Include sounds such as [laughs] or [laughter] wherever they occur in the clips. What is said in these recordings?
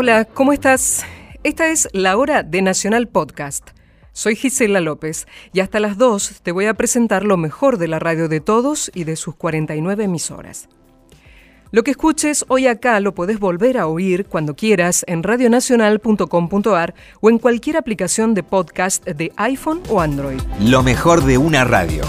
Hola, ¿cómo estás? Esta es la hora de Nacional Podcast. Soy Gisela López y hasta las 2 te voy a presentar lo mejor de la radio de todos y de sus 49 emisoras. Lo que escuches hoy acá lo podés volver a oír cuando quieras en radionacional.com.ar o en cualquier aplicación de podcast de iPhone o Android. Lo mejor de una radio.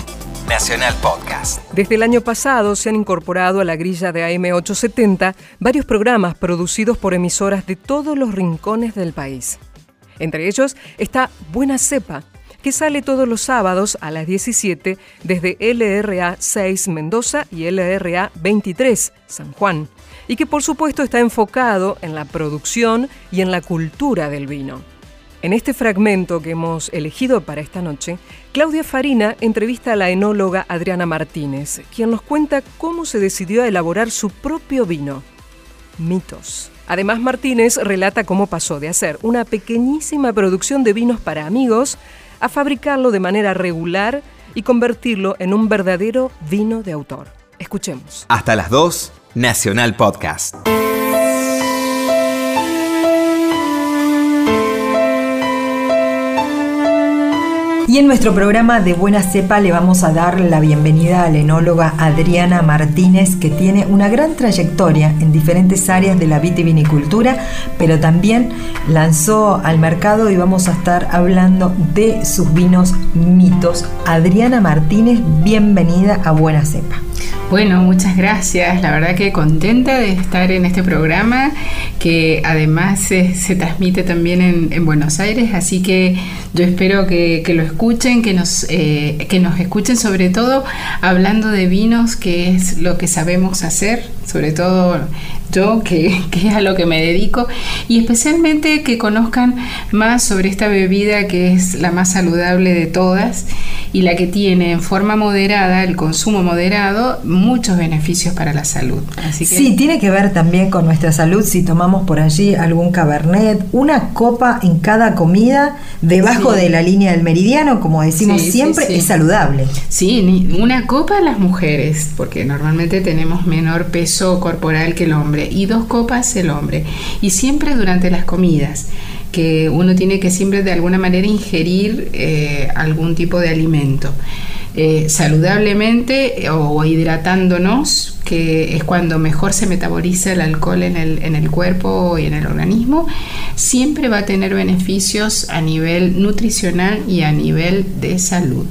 Nacional Podcast. Desde el año pasado se han incorporado a la grilla de AM870 varios programas producidos por emisoras de todos los rincones del país. Entre ellos está Buena Cepa, que sale todos los sábados a las 17 desde LRA 6 Mendoza y LRA 23 San Juan, y que por supuesto está enfocado en la producción y en la cultura del vino. En este fragmento que hemos elegido para esta noche, Claudia Farina entrevista a la enóloga Adriana Martínez, quien nos cuenta cómo se decidió a elaborar su propio vino. Mitos. Además, Martínez relata cómo pasó de hacer una pequeñísima producción de vinos para amigos a fabricarlo de manera regular y convertirlo en un verdadero vino de autor. Escuchemos. Hasta las 2, Nacional Podcast. En nuestro programa de Buena Cepa le vamos a dar la bienvenida a la enóloga Adriana Martínez, que tiene una gran trayectoria en diferentes áreas de la vitivinicultura, pero también lanzó al mercado y vamos a estar hablando de sus vinos mitos. Adriana Martínez, bienvenida a Buena Cepa. Bueno, muchas gracias. La verdad que contenta de estar en este programa que además se, transmite también en, Buenos Aires, así que yo espero que, lo escuchen, que nos, eh, que nos escuchen sobre todo hablando de vinos, que es lo que sabemos hacer, sobre todo yo, que, [laughs] que, es a lo que me dedico, y especialmente que conozcan más sobre esta bebida que es la más saludable de todas y la que tiene en forma moderada, el consumo moderado, muchos beneficios para la salud. Así Sí, tiene que ver también con nuestra salud si tomamos por allí algún cabernet, una copa en cada comida debajo de la línea del meridiano, como decimos siempre, es saludable. Sí, una copa las mujeres, porque normalmente tenemos menor peso corporal que el hombre, y dos copas el hombre, y siempre durante las comidas que uno tiene que siempre de alguna manera ingerir eh, algún tipo de alimento. Eh, saludablemente o hidratándonos, que es cuando mejor se metaboliza el alcohol en el, en el cuerpo y en el organismo, siempre va a tener beneficios a nivel nutricional y a nivel de salud.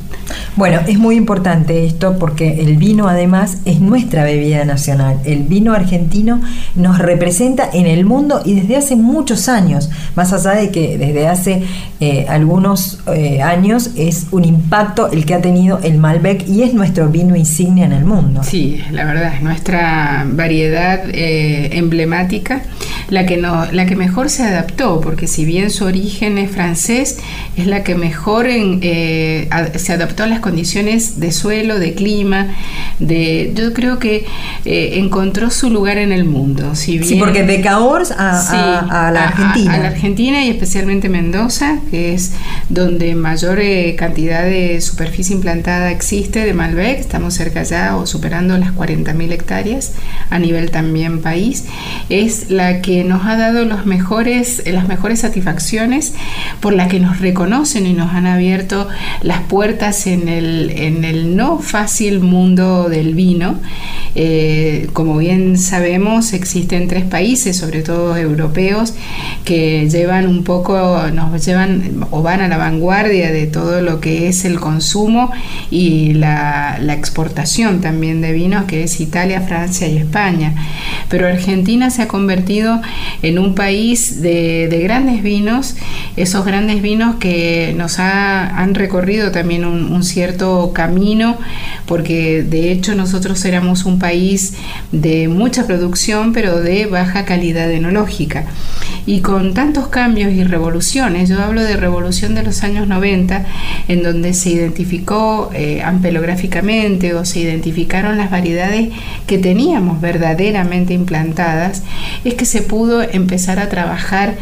Bueno, es muy importante esto porque el vino además es nuestra bebida nacional. El vino argentino nos representa en el mundo y desde hace muchos años, más allá de que desde hace eh, algunos eh, años es un impacto el que ha tenido el Malbec y es nuestro vino insignia en el mundo. Sí, la verdad, nuestra variedad eh, emblemática, la que, no, la que mejor se adaptó, porque si bien su origen es francés, es la que mejor eh, se adaptó a las condiciones de suelo, de clima, de, yo creo que eh, encontró su lugar en el mundo. Si sí, porque de Cahors a, la Argentina. A, la Argentina y especialmente Mendoza, que es donde mayor cantidad de superficie implantada existe de Malbec, estamos cerca ya o superando las 40.000 hectáreas a nivel también país, es la que nos ha dado los mejores, las mejores satisfacciones, por la que nos reconocen y nos han abierto las puertas en el, en el no fácil mundo del vino. Eh, como bien sabemos, existen tres países, sobre todo europeos, que llevan un poco, nos llevan o van a la vanguardia de todo lo que es el consumo y la, la exportación también de vinos, que es Italia, Francia y España. Pero Argentina se ha convertido en un país de, grandes vinos, esos grandes vinos que nos han recorrido también un, cierto camino, porque de hecho nosotros éramos un país de mucha producción, pero de baja calidad enológica. Y con tantos cambios y revoluciones, yo hablo de revolución de los años 90, en donde se identificó eh, ampelográficamente o se identificaron las variedades que teníamos verdaderamente implantadas, es que se pudo empezar a trabajar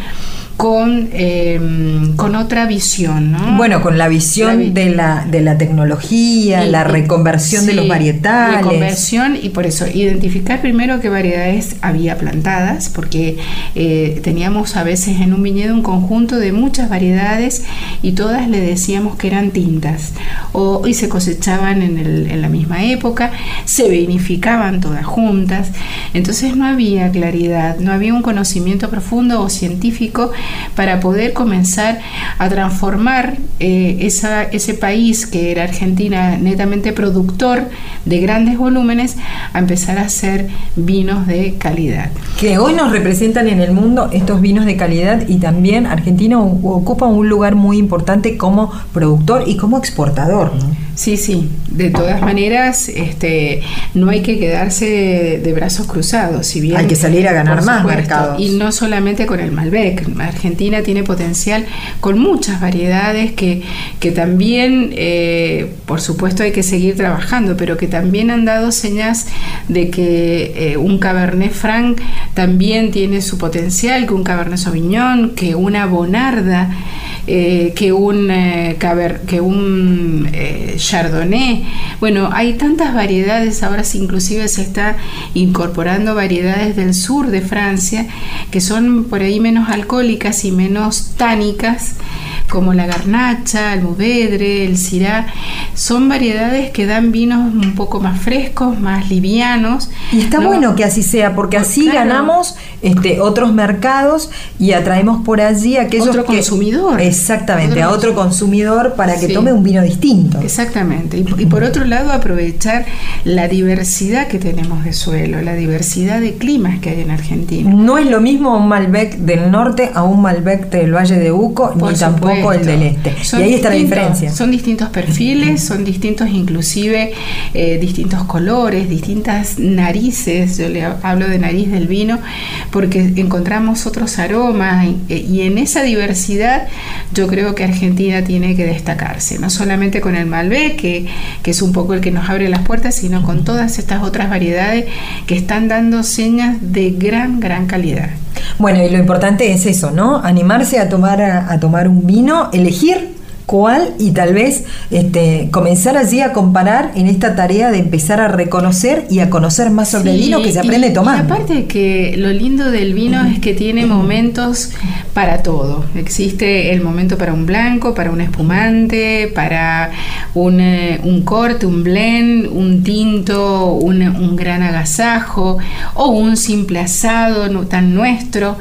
con, em, con otra visión. ¿no? Bueno, con la visión de, la, de la tecnología, la reconversión de los varietales. Reconversión y por eso identificar primero qué variedades había plantadas, porque eh, teníamos a veces en un viñedo un conjunto de muchas variedades y todas le decíamos que eran tintas o, y se cosechaban en, el, en la misma época, se vinificaban todas juntas, entonces no había claridad, no había un conocimiento profundo o científico para poder comenzar a transformar eh, ese país que era Argentina netamente productor de grandes volúmenes a empezar a hacer vinos de calidad. Que hoy nos representan en el mundo estos vinos de calidad y también Argentina ocupa un lugar muy importante como productor y como exportador. Sí, sí, de todas maneras, este, no hay que quedarse de, brazos cruzados, si bien hay que salir a ganar más mercados. Y no solamente con el Malbec, Argentina tiene potencial con muchas variedades que, que también, eh, por supuesto, hay que seguir trabajando, pero que también han dado señas de que eh, un Cabernet Franc también tiene su potencial, que un Cabernet Sauvignon, que una Bonarda, eh, que un, caber, que un Chardonnay. Bueno, hay tantas variedades, ahora inclusive se está incorporando variedades del sur de Francia que son por ahí menos alcohólicas y menos tánicas como la garnacha, el muvedre, el cirá, son variedades que dan vinos un poco más frescos, más livianos. Y está bueno que así sea, porque así ganamos este, otros mercados y atraemos por allí a aquellos otro consumidor. Exactamente, a otro consumidor para que tome un vino distinto. Exactamente. Y, y por otro lado, aprovechar la diversidad que tenemos de suelo, la diversidad de climas que hay en Argentina. No es lo mismo un Malbec del norte a un Malbec del Valle de Uco, ni tampoco el del este. y ahí está la diferencia. Son distintos perfiles, son distintos inclusive eh, distintos colores, distintas narices. Yo le hablo de nariz del vino porque encontramos otros aromas y, en esa diversidad yo creo que Argentina tiene que destacarse, no solamente con el Malbec, que, que es un poco el que nos abre las puertas, sino con todas estas otras variedades que están dando señas de gran, gran calidad. Bueno, y lo importante es eso, ¿no? Animarse a tomar, a tomar un vino, elegir cuál y tal vez este, comenzar allí a comparar en esta tarea de empezar a reconocer y a conocer más sobre el vino que se aprende a tomar. Y aparte que lo lindo del vino es que tiene momentos para todo. Existe el momento para un blanco, para un espumante, para un, eh, corte, un blend, un tinto, un, gran agasajo o un simple asado no tan nuestro.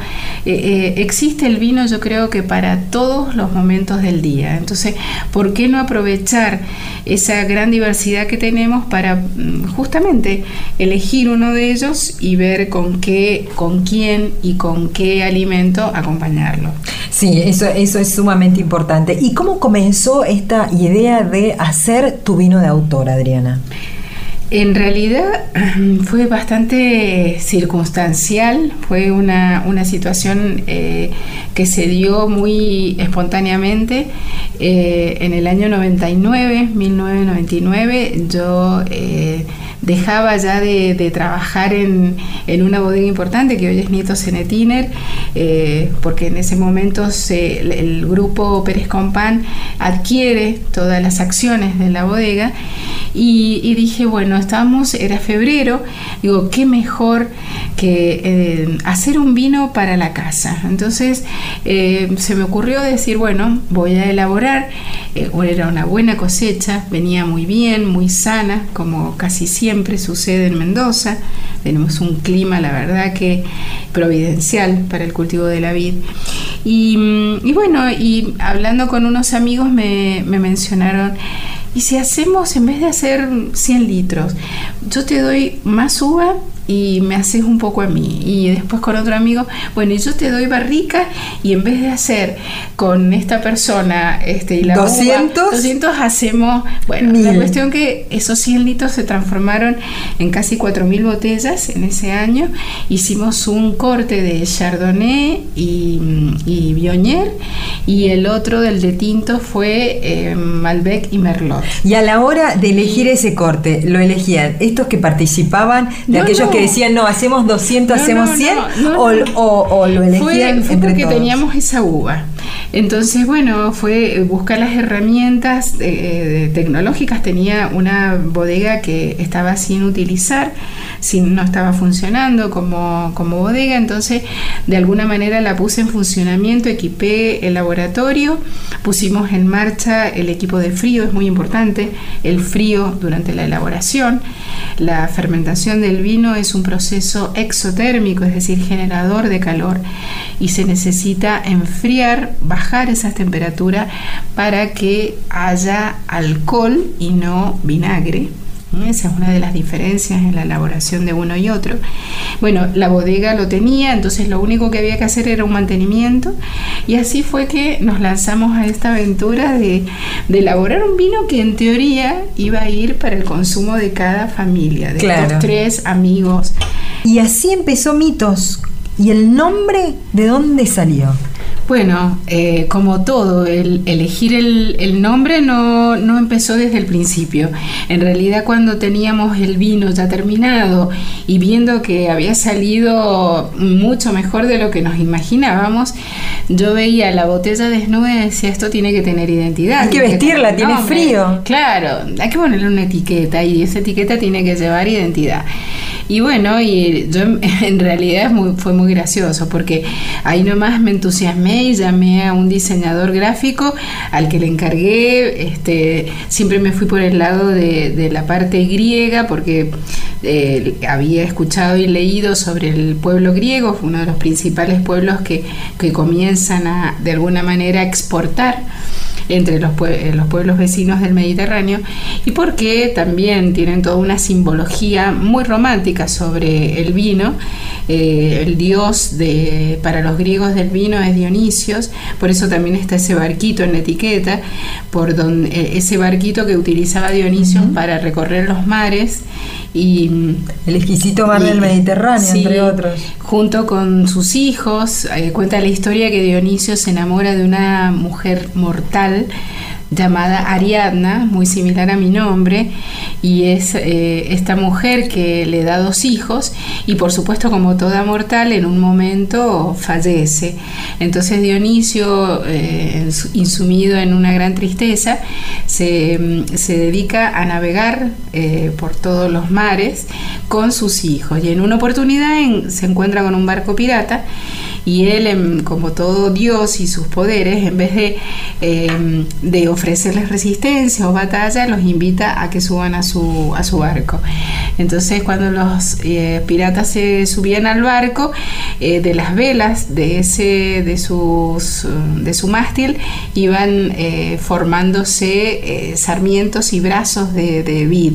Eh, eh, existe el vino yo creo que para todos los momentos del día. Entonces, entonces, ¿por qué no aprovechar esa gran diversidad que tenemos para mm, justamente elegir uno de ellos y ver con qué, con quién y con qué alimento acompañarlo? Sí, eso, eso es sumamente importante. ¿Y cómo comenzó esta idea de hacer tu vino de autor, Adriana? En realidad [clears throat] fue bastante circunstancial, fue una, situación eh, que se dio muy espontáneamente. Eh, en el año 99, 1999, yo eh, dejaba ya de, trabajar en, una bodega importante que hoy es Nieto Cenetiner, porque en ese momento el grupo Pérez Compán adquiere todas las acciones de la bodega y, dije, bueno, estábamos, era febrero, digo, qué mejor que eh, hacer un vino para la casa. Entonces eh, se me ocurrió decir, bueno, voy a elaborar, eh, era una buena cosecha, venía muy bien, muy sana, como casi siempre sucede en Mendoza. Tenemos un clima, la verdad que providencial para el cultivo de la vid. Y, bueno, y hablando con unos amigos me mencionaron, y si hacemos, en vez de hacer 100 litros, yo te doy más uva y me haces un poco a mí. Y después con otro amigo, bueno, y yo te doy barrica y en vez de hacer con esta persona este, y la 200, 200 hacemos, bueno, la cuestión que esos 100 litros se transformaron en casi 4.000 botellas en ese año. Hicimos un corte de Chardonnay y, y Bionier y el otro del de tinto fue eh, Malbec y Merlot. Y a la hora de elegir ese corte, ¿lo elegían estos que participaban, de aquellos que decían, no, hacemos 200, hacemos 100, o, lo elegían fue, fue porque teníamos esa uva. Entonces, bueno, fue buscar las herramientas eh, tecnológicas. Tenía una bodega que estaba sin utilizar, sin, no estaba funcionando como, como bodega. Entonces, de alguna manera la puse en funcionamiento, equipé el laboratorio, pusimos en marcha el equipo de frío, es muy importante, el frío durante la elaboración. La fermentación del vino es un proceso exotérmico, es decir, generador de calor, y se necesita enfriar, bajar esas temperaturas para que haya alcohol y no vinagre. Esa es una de las diferencias en la elaboración de uno y otro. Bueno, la bodega lo tenía, entonces lo único que había que hacer era un mantenimiento y así fue que nos lanzamos a esta aventura de, elaborar un vino que en teoría iba a ir para el consumo de cada familia, de los tres amigos. Y así empezó Mitos. ¿Y el nombre de dónde salió? Bueno, eh, como todo, el elegir el, nombre no, no, empezó desde el principio. En realidad cuando teníamos el vino ya terminado y viendo que había salido mucho mejor de lo que nos imaginábamos, yo veía la botella desnuda y decía, esto tiene que tener identidad. Hay que vestirla, tiene frío. Claro, hay que ponerle una etiqueta y esa etiqueta tiene que llevar identidad. Y bueno, y yo en [laughs] realidad fue muy gracioso porque ahí nomás me entusiasmé y llamé a un diseñador gráfico al que le encargué. Este, siempre me fui por el lado de, la parte griega porque eh, había escuchado y leído sobre el pueblo griego, uno de los principales pueblos que, que comienzan a de alguna manera exportar entre los, eh, los pueblos vecinos del Mediterráneo y porque también tienen toda una simbología muy romántica sobre el vino. Eh, el dios de, para los griegos del vino es Dionisios, por eso también está ese barquito en la etiqueta, por donde, eh, ese barquito que utilizaba Dionisios para recorrer los mares y el exquisito mar del Mediterráneo, entre otros. Junto con sus hijos, cuenta la historia que Dionisio se enamora de una mujer mortal llamada Ariadna, muy similar a mi nombre, y es eh, esta mujer que le da dos hijos y por supuesto como toda mortal en un momento fallece. Entonces Dionisio, eh, insumido en una gran tristeza, se, mm, dedica a navegar eh, por todos los mares con sus hijos y en una oportunidad se encuentra con un barco pirata y él, como todo Dios y sus poderes, en vez de, em, de ofrecerles resistencia o batalla, los invita a que suban a su, a su barco. Entonces cuando los eh, piratas se subían al barco, eh, de las velas de, ese, de, sus, de su mástil iban eh, formándose sarmientos y brazos de, de, vid.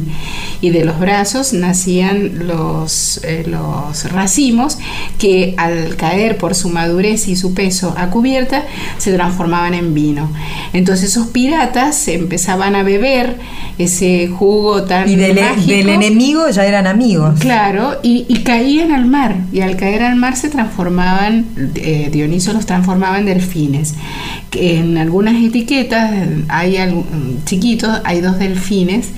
Y de los brazos nacían los, los racimos que al caer por su madurez y su peso a cubierta, se transformaban en vino. Entonces esos piratas empezaban a beber ese jugo tan y del, del enemigo ya eran amigos. Claro, y, caían al mar, y al caer al mar se transformaban, eh, Dioniso los transformaba en delfines. En algunas etiquetas hay chiquitos, hay dos delfines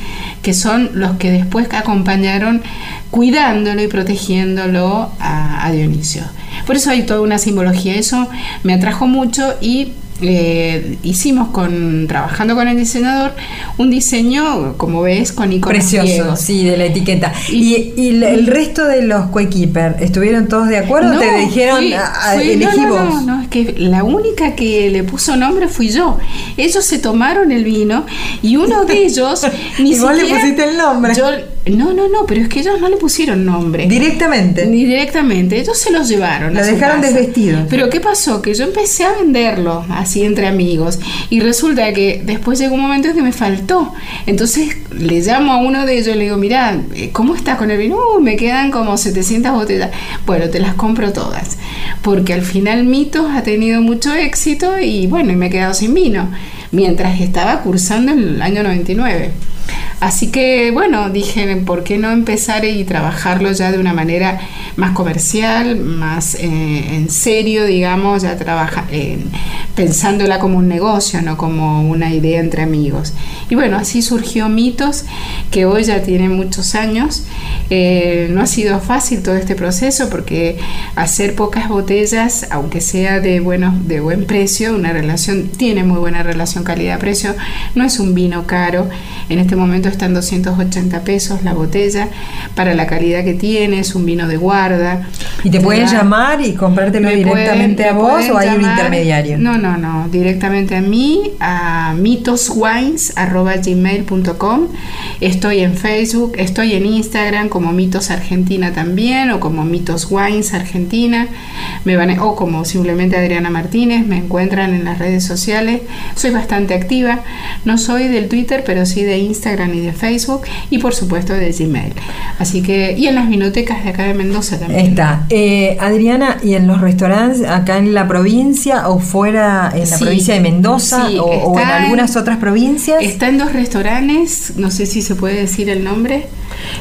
que son los que después acompañaron cuidándolo y protegiéndolo a, a Dionisio. Por eso hay toda una simbología. Eso me atrajo mucho y eh, hicimos con trabajando con el diseñador un diseño como ves con iconos precioso sí de la etiqueta. Y, el, resto de los coequiper estuvieron todos de acuerdo te dijeron no, no, es que la única que le puso nombre fui yo. Ellos se tomaron el vino y uno de ellos [laughs] ni siquiera, le pusiste el nombre. yo No, no, no, pero es que ellos no le pusieron nombre. Directamente. Ni directamente, ellos se los llevaron. Lo a su dejaron casa. desvestidos. Pero ¿qué pasó? Que yo empecé a venderlo así entre amigos y resulta que después llegó un momento en que me faltó. Entonces le llamo a uno de ellos y le digo, mira, eh, ¿cómo estás con el vino? "Uh, me quedan como 700 botellas. Bueno, te las compro todas. Porque al final Mitos ha tenido mucho éxito y bueno, y me he quedado sin vino. Mientras estaba cursando en el año 99. Así que bueno, dije, ¿por qué no empezar y trabajarlo ya de una manera más comercial, más eh, en serio, digamos, ya trabaja, pensándola como un negocio, no como una idea entre amigos? Y bueno, así surgió Mitos, que hoy ya tiene muchos años. Eh, no ha sido fácil todo este proceso porque hacer pocas botellas, aunque sea de, de buen precio, una relación, tiene muy buena relación calidad-precio, no es un vino caro. En este momento está en 280 pesos la botella para la calidad que tiene, es un vino de guarda. ¿Y te pueden da- llamar y comprártelo me directamente pueden- a vos o hay un intermediario? No, no, no, directamente a mí, a mitoswines.gmail.com. Estoy en Facebook, estoy en Instagram como Mitos Argentina también, o como Mitos Wines Argentina, me van a- o como simplemente Adriana Martínez, me encuentran en las redes sociales. Soy bastante activa, no soy del Twitter, pero sí de Instagram y de Facebook, y por supuesto de Gmail. Así que, y en las vinotecas de acá de Mendoza también. Está. Eh, Adriana, ¿y en los restaurantes acá en la provincia o fuera en la Sí, provincia de Mendoza sí, o, o en algunas otras provincias? Está en dos restaurantes, no sé si se puede decir el nombre,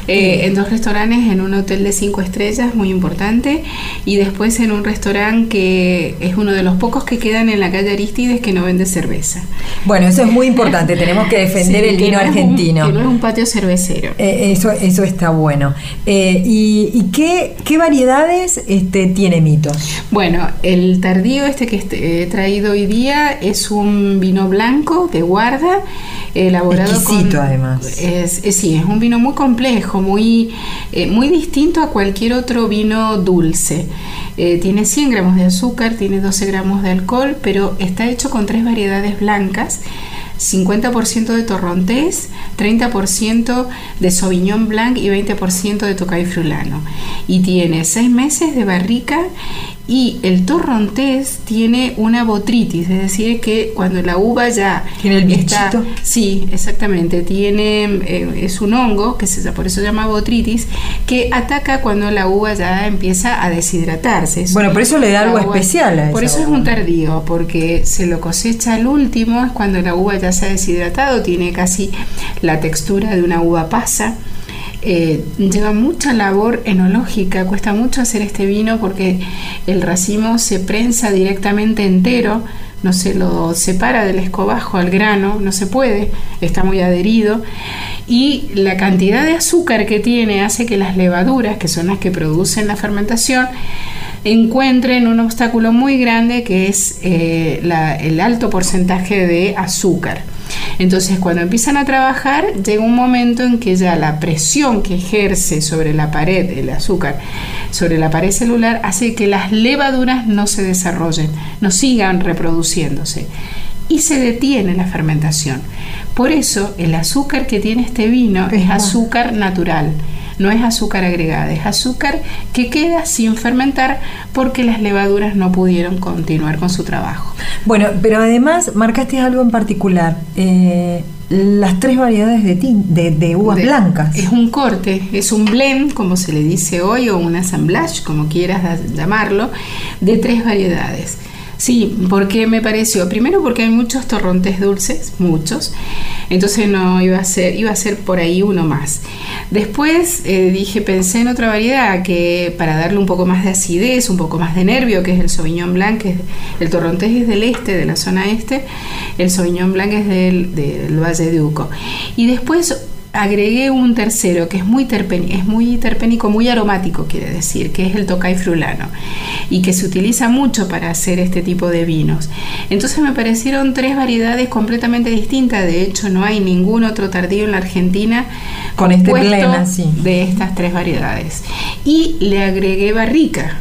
eh, en dos restaurantes, en un hotel de cinco estrellas, muy importante, y después en un restaurante que es uno de los pocos que quedan en la calle Aristides que no vende cerveza. Bueno, eso es muy importante. [laughs] Tenemos que defender Sí, el vino no es un- argentino. que no es un patio cervecero. Eh, eso, eso está bueno. Eh, ¿Y, y qué, qué variedades este, tiene Mitos? Bueno, el tardío este que este- he traído hoy día es un vino blanco de guarda, elaborado Exquisito, con... además. Es, es- sí, es un vino muy complejo, muy, eh, muy distinto a cualquier otro vino dulce. Eh, tiene 100 gramos de azúcar, tiene 12 gramos de alcohol, pero está hecho con tres variedades blancas. 50% de torrontés, 30% de sauvignon blanc y 20% de tocay frulano. Y tiene 6 meses de barrica y el torrontés tiene una botritis, es decir, que cuando la uva ya ¿Tiene el está- bichito? sí, exactamente, tiene eh, es un hongo que se por eso se llama botritis que ataca cuando la uva ya empieza a deshidratarse. Es- Bueno, por eso le da algo uva- especial a Por eso es un tardío, porque se lo cosecha al último, es cuando la uva ya se ha deshidratado, tiene casi la textura de una uva pasa. Eh, lleva mucha labor enológica, cuesta mucho hacer este vino porque el racimo se prensa directamente entero, no se lo separa del escobajo al grano, no se puede, está muy adherido y la cantidad de azúcar que tiene hace que las levaduras, que son las que producen la fermentación, encuentren un obstáculo muy grande que es eh, el alto porcentaje de azúcar. Entonces, cuando empiezan a trabajar, llega un momento en que ya la presión que ejerce sobre la pared, el azúcar, sobre la pared celular, hace que las levaduras no se desarrollen, no sigan reproduciéndose y se detiene la fermentación. Por eso, el azúcar que tiene este vino es Ajá. azúcar natural. No es azúcar agregada, es azúcar que queda sin fermentar porque las levaduras no pudieron continuar con su trabajo. Bueno, pero además marcaste algo en particular. eh, las tres variedades de, tin- de, de uvas De- blancas. Es un corte, es un blend, como se le dice hoy, o un assemblage, como quieras llamarlo, de tres variedades. Sí, porque me pareció, primero porque hay muchos torrontes dulces, muchos, entonces no iba a ser, iba a ser por ahí uno más. Después eh, dije, pensé en otra variedad que para darle un poco más de acidez, un poco más de nervio, que es el Sauvignon Blanc, que es- el torrontés es del este, de la zona este, el Sauvignon Blanc es del, del Valle de Uco. Y después agregué un tercero que es muy, terpeni- es muy terpénico, muy aromático, quiere decir, que es el tocay frulano y que se utiliza mucho para hacer este tipo de vinos. Entonces me parecieron tres variedades completamente distintas. De hecho, no hay ningún otro tardío en la Argentina Con este así. de estas tres variedades. Y le agregué barrica.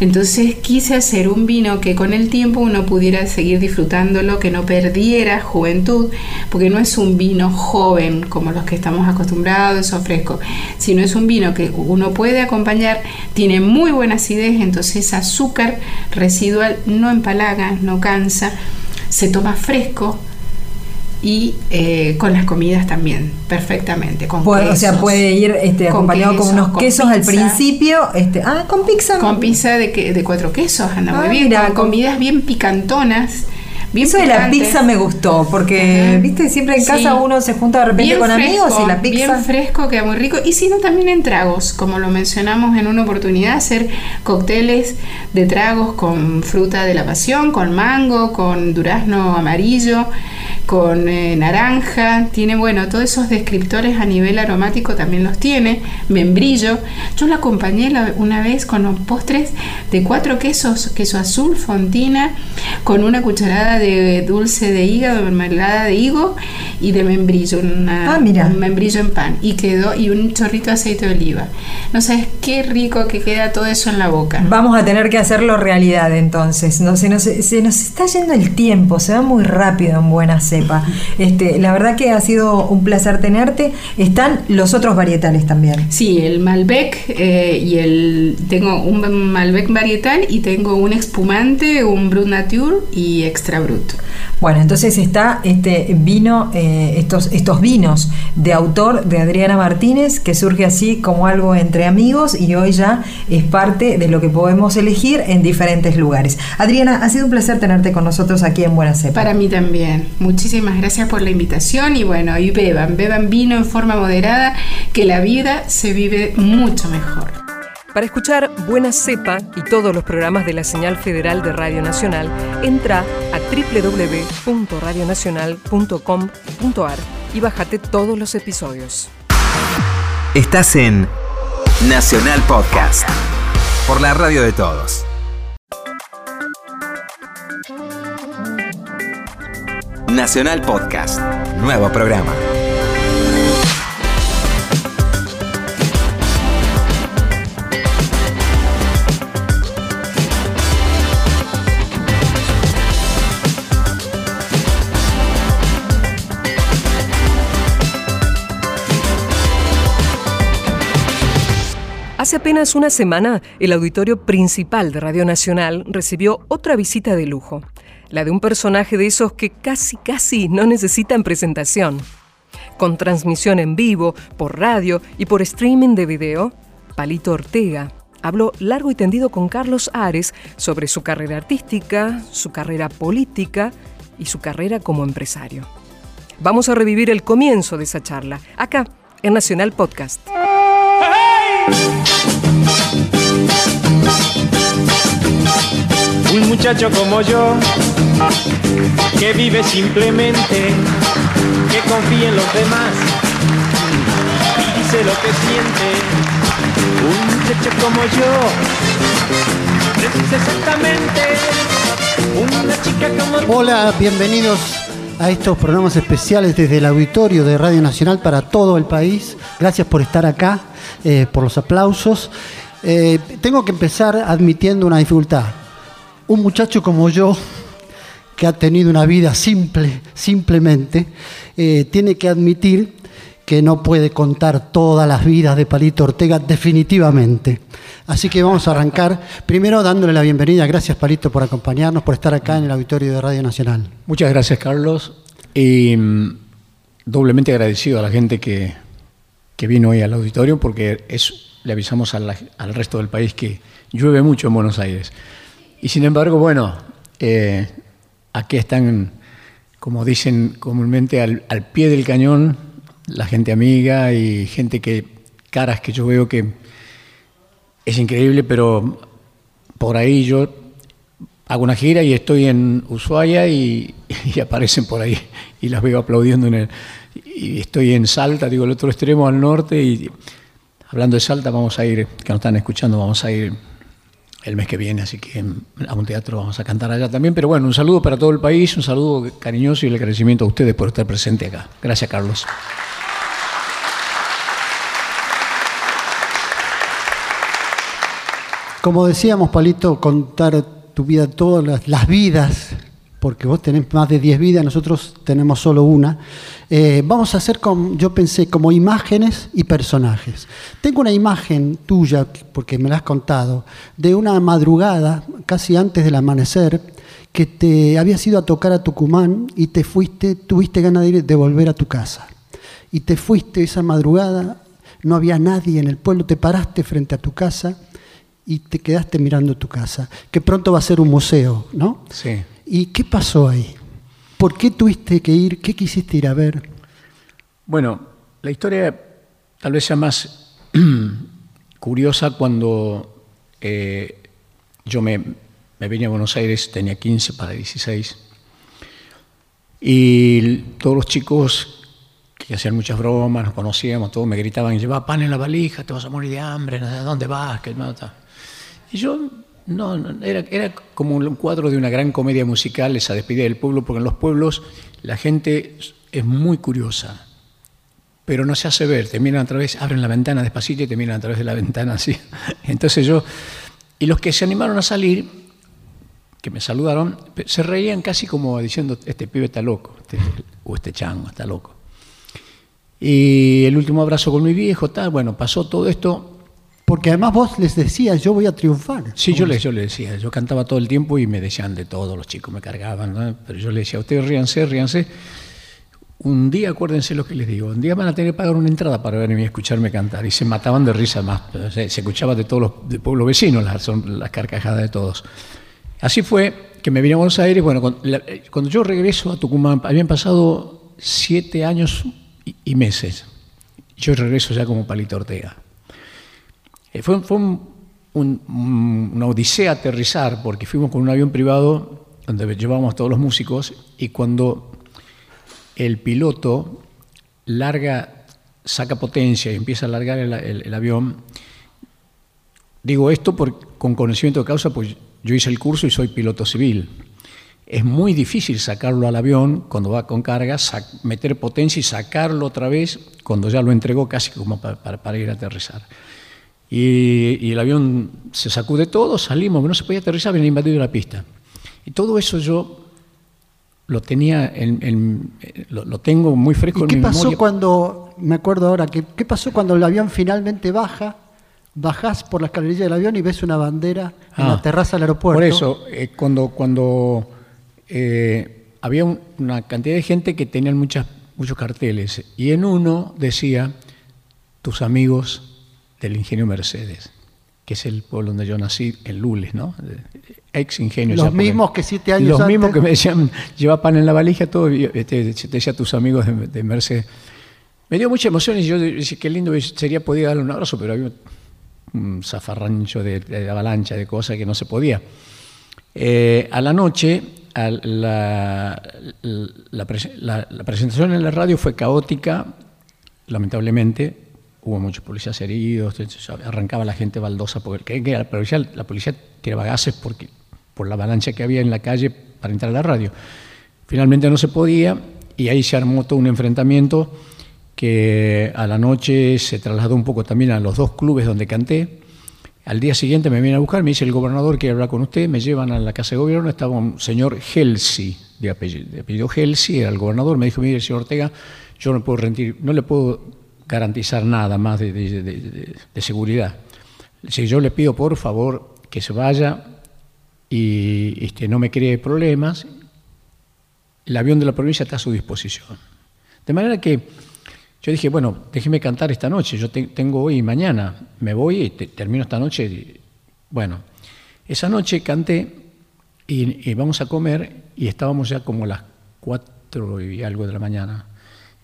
Entonces quise hacer un vino que con el tiempo uno pudiera seguir disfrutándolo, que no perdiera juventud, porque no es un vino joven como los que estamos acostumbrados o fresco, sino es un vino que uno puede acompañar, tiene muy buena acidez, entonces azúcar residual no empalaga, no cansa, se toma fresco, y eh, con las comidas también, perfectamente. Con o sea, puede ir este, acompañado con, unos quesos al principio. Este, ah, con pizza. Con pizza de, de cuatro quesos, anda muy ah, bien. con, comidas bien picantonas. Bien Eso de la pizza me gustó, porque, viste, siempre en casa uno se junta de repente con amigos y la pizza. Bien fresco, queda muy rico. Y si no, también en tragos, como lo mencionamos en una oportunidad, hacer cócteles de tragos con fruta de la pasión, con mango, con durazno amarillo con eh, naranja, tiene, bueno, todos esos descriptores a nivel aromático también los tiene, membrillo. Yo lo acompañé una vez con los postres de cuatro quesos, queso azul, fontina, con una cucharada de dulce de hígado, mermelada de higo y de membrillo, una, ah, mira. un membrillo en pan, y quedó, y un chorrito de aceite de oliva. No sabes qué rico que queda todo eso en la boca. Vamos a tener que hacerlo realidad entonces, no, se, nos, se nos está yendo el tiempo, se va muy rápido en buena Este, la verdad que ha sido un placer tenerte. Están los otros varietales también. Sí, el Malbec eh, y el tengo un Malbec varietal y tengo un espumante, un Brut Nature y Extra Brut. Bueno, entonces está este vino, eh, estos, estos vinos de autor de Adriana Martínez, que surge así como algo entre amigos y hoy ya es parte de lo que podemos elegir en diferentes lugares. Adriana, ha sido un placer tenerte con nosotros aquí en Buena Cepa. Para mí también. Muchísimas gracias por la invitación y bueno, y beban, beban vino en forma moderada, que la vida se vive mucho mejor. Para escuchar Buena Cepa y todos los programas de la señal federal de Radio Nacional, entra a www.radionacional.com.ar y bájate todos los episodios. Estás en Nacional Podcast por la radio de todos. Nacional Podcast, nuevo programa. Hace apenas una semana, el auditorio principal de Radio Nacional recibió otra visita de lujo, la de un personaje de esos que casi casi no necesitan presentación. Con transmisión en vivo, por radio y por streaming de video, Palito Ortega habló largo y tendido con Carlos Ares sobre su carrera artística, su carrera política y su carrera como empresario. Vamos a revivir el comienzo de esa charla, acá, en Nacional Podcast. Un muchacho como yo, que vive simplemente, que confía en los demás y dice lo que siente. Un muchacho como yo, es exactamente una chica como Hola, bienvenidos a estos programas especiales desde el auditorio de Radio Nacional para todo el país. Gracias por estar acá, eh, por los aplausos. Eh, tengo que empezar admitiendo una dificultad. Un muchacho como yo, que ha tenido una vida simple, simplemente, eh, tiene que admitir que no puede contar todas las vidas de Palito Ortega definitivamente. Así que vamos a arrancar primero dándole la bienvenida. Gracias Palito por acompañarnos, por estar acá en el auditorio de Radio Nacional. Muchas gracias Carlos. Y mm, doblemente agradecido a la gente que, que vino hoy al auditorio porque es, le avisamos al, resto del país que llueve mucho en Buenos Aires. Y sin embargo, bueno, eh, aquí están, como dicen comúnmente, al, al, pie del cañón la gente amiga y gente que, caras que yo veo que es increíble, pero por ahí yo hago una gira y estoy en Ushuaia y [laughs] aparecen por ahí y las veo aplaudiendo en el, y estoy en Salta, digo, el otro extremo al norte, y hablando de Salta, vamos a ir, que nos están escuchando, vamos a ir el mes que viene, así que a un teatro vamos a cantar allá también. Pero bueno, un saludo para todo el país, un saludo cariñoso y el agradecimiento a ustedes por estar presente acá. Gracias, Carlos. Como decíamos, Palito, contar tu vida, todas las, las vidas, porque vos tenés más de 10 vidas, nosotros tenemos solo una. Eh, vamos a hacer, como, yo pensé, como imágenes y personajes. Tengo una imagen tuya, porque me la has contado, de una madrugada, casi antes del amanecer, que te habías ido a tocar a Tucumán y te fuiste, tuviste ganas de, ir, de volver a tu casa. Y te fuiste esa madrugada, no había nadie en el pueblo, te paraste frente a tu casa y te quedaste mirando tu casa, que pronto va a ser un museo, ¿no? Sí. ¿Y qué pasó ahí? ¿Por qué tuviste que ir? ¿Qué quisiste ir a ver? Bueno, la historia tal vez sea más [clears throat] curiosa cuando eh, yo me, me vine a Buenos Aires, tenía 15 para 16, y todos los chicos que hacían muchas bromas, nos conocíamos, todos me gritaban, lleva pan en la valija, te vas a morir de hambre, ¿a dónde vas? ¿Qué y yo, no, no, era, era como un cuadro de una gran comedia musical, esa despedida del pueblo, porque en los pueblos la gente es muy curiosa, pero no se hace ver, te miran a través, abren la ventana despacito y te miran a través de la [laughs] ventana así. Entonces yo, y los que se animaron a salir, que me saludaron, se reían casi como diciendo, este pibe está loco, este, o este chango está loco. Y el último abrazo con mi viejo, tal, bueno, pasó todo esto, porque además vos les decías, yo voy a triunfar. Sí, yo les, yo les decía, yo cantaba todo el tiempo y me decían de todo, los chicos me cargaban, ¿no? pero yo les decía, ustedes ríanse, ríanse. Un día, acuérdense lo que les digo, un día van a tener que pagar una entrada para verme y escucharme cantar. Y se mataban de risa más, se, se escuchaba de todos los de pueblos vecinos, las, son las carcajadas de todos. Así fue que me vine a Buenos Aires, bueno, cuando, la, cuando yo regreso a Tucumán, habían pasado siete años y, y meses. Yo regreso ya como Palito Ortega. Eh, fue, fue un, un, una odisea aterrizar porque fuimos con un avión privado donde llevábamos a todos los músicos y cuando el piloto larga, saca potencia y empieza a largar el, el, avión, digo esto con conocimiento de causa, pues yo hice el curso y soy piloto civil. Es muy difícil sacarlo al avión cuando va con carga, meter potencia y sacarlo otra vez cuando ya lo entregó casi como para ir a aterrizar. Y, y, el avión se sacude todo, salimos, no se podía aterrizar, habían invadido la pista. Y todo eso yo lo tenía, en, en, lo, lo, tengo muy fresco ¿Y en qué mi pasó memoria. cuando, me acuerdo ahora, ¿qué, ¿qué pasó cuando el avión finalmente baja? Bajás por la escalerilla del avión y ves una bandera en Ah, la terraza del aeropuerto. Por eso, eh, cuando, cuando eh, había un- una cantidad de gente que tenían muchas, muchos carteles, y en uno decía, tus amigos del ingenio Mercedes, que es el pueblo donde yo nací, en Lules, ¿no? Ex ingenio. Los ya, mismos que siete años Los antes- mismos que me decían, lleva pan en la valija, todo, y, este, te decía tus amigos de, de Mercedes. Me dio mucha emoción y yo dije, qué lindo sería poder darle un abrazo, pero había un zafarrancho de, de avalancha, de cosas que no se podía. Eh, a la noche, a la, la, la, la, presentación en la radio fue caótica, lamentablemente. Hubo muchos policías heridos, arrancaba la gente baldosa, porque la policía, tiraba gases porque, por la avalancha que había en la calle para entrar a la radio. Finalmente no se podía y ahí se armó todo un enfrentamiento que a la noche se trasladó un poco también a los dos clubes donde canté. Al día siguiente me viene a buscar, me dice el gobernador quiere hablar con usted, me llevan a la casa de gobierno, estaba un señor Helsi, de apellido, de apellido Helsi, era el gobernador, me dijo, mire, señor Ortega, yo no, puedo rendir, no le puedo garantizar nada más de, de, de, de seguridad. Si yo le pido, por favor, que se vaya y este, no me cree problemas, el avión de la provincia está a su disposición. De manera que yo dije, bueno, déjeme cantar esta noche, yo te, tengo hoy y mañana, me voy y te, termino esta noche. Y, bueno, esa noche canté y, y, vamos a comer y estábamos ya como a las cuatro y algo de la mañana.